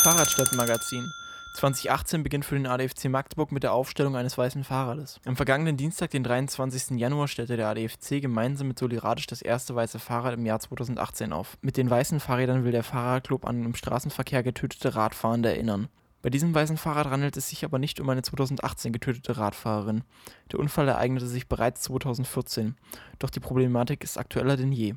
Fahrradstadtmagazin. 2018 beginnt für den ADFC Magdeburg mit der Aufstellung eines weißen Fahrrades. Am vergangenen Dienstag, den 23. Januar, stellte der ADFC gemeinsam mit Soliradisch das erste weiße Fahrrad im Jahr 2018 auf. Mit den weißen Fahrrädern will der Fahrradclub an im Straßenverkehr getötete Radfahrende erinnern. Bei diesem weißen Fahrrad handelt es sich aber nicht um eine 2018 getötete Radfahrerin. Der Unfall ereignete sich bereits 2014. Doch die Problematik ist aktueller denn je.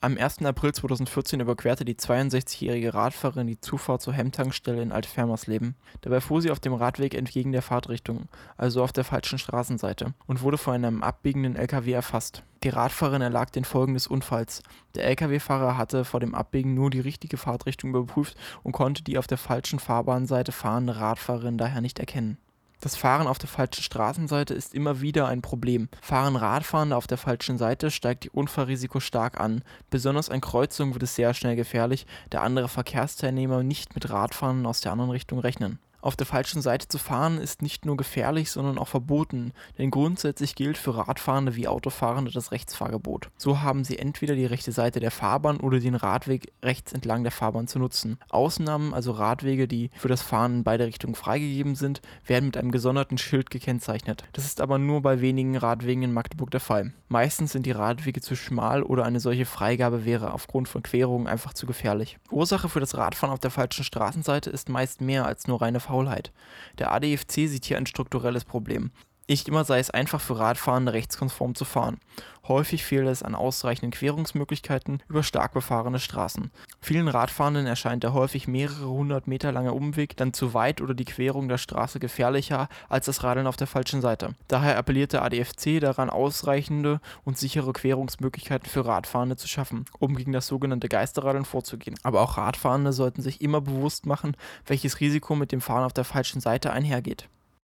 Am 1. April 2014 überquerte die 62-jährige Radfahrerin die Zufahrt zur Hemmtankstelle in Altfermersleben. Dabei fuhr sie auf dem Radweg entgegen der Fahrtrichtung, also auf der falschen Straßenseite, und wurde von einem abbiegenden LKW erfasst. Die Radfahrerin erlag den Folgen des Unfalls. Der LKW-Fahrer hatte vor dem Abbiegen nur die richtige Fahrtrichtung überprüft und konnte die auf der falschen Fahrbahnseite fahrende Radfahrerin daher nicht erkennen. Das Fahren auf der falschen Straßenseite ist immer wieder ein Problem. Fahren Radfahrende auf der falschen Seite, steigt ihr Unfallrisiko stark an. Besonders an Kreuzungen wird es sehr schnell gefährlich, da andere Verkehrsteilnehmer nicht mit Radfahrenden aus der anderen Richtung rechnen. Auf der falschen Seite zu fahren ist nicht nur gefährlich, sondern auch verboten, denn grundsätzlich gilt für Radfahrende wie Autofahrende das Rechtsfahrgebot. So haben sie entweder die rechte Seite der Fahrbahn oder den Radweg rechts entlang der Fahrbahn zu nutzen. Ausnahmen, also Radwege, die für das Fahren in beide Richtungen freigegeben sind, werden mit einem gesonderten Schild gekennzeichnet. Das ist aber nur bei wenigen Radwegen in Magdeburg der Fall. Meistens sind die Radwege zu schmal oder eine solche Freigabe wäre aufgrund von Querungen einfach zu gefährlich. Ursache für das Radfahren auf der falschen Straßenseite ist meist mehr als nur reine Fahrradfahren. Faulheit. Der ADFC sieht hier ein strukturelles Problem. Nicht immer sei es einfach für Radfahrende rechtskonform zu fahren. Häufig fehlt es an ausreichenden Querungsmöglichkeiten über stark befahrene Straßen. Vielen Radfahrenden erscheint der häufig mehrere hundert Meter lange Umweg dann zu weit oder die Querung der Straße gefährlicher als das Radeln auf der falschen Seite. Daher appelliert der ADFC daran, ausreichende und sichere Querungsmöglichkeiten für Radfahrende zu schaffen, um gegen das sogenannte Geisterradeln vorzugehen. Aber auch Radfahrende sollten sich immer bewusst machen, welches Risiko mit dem Fahren auf der falschen Seite einhergeht.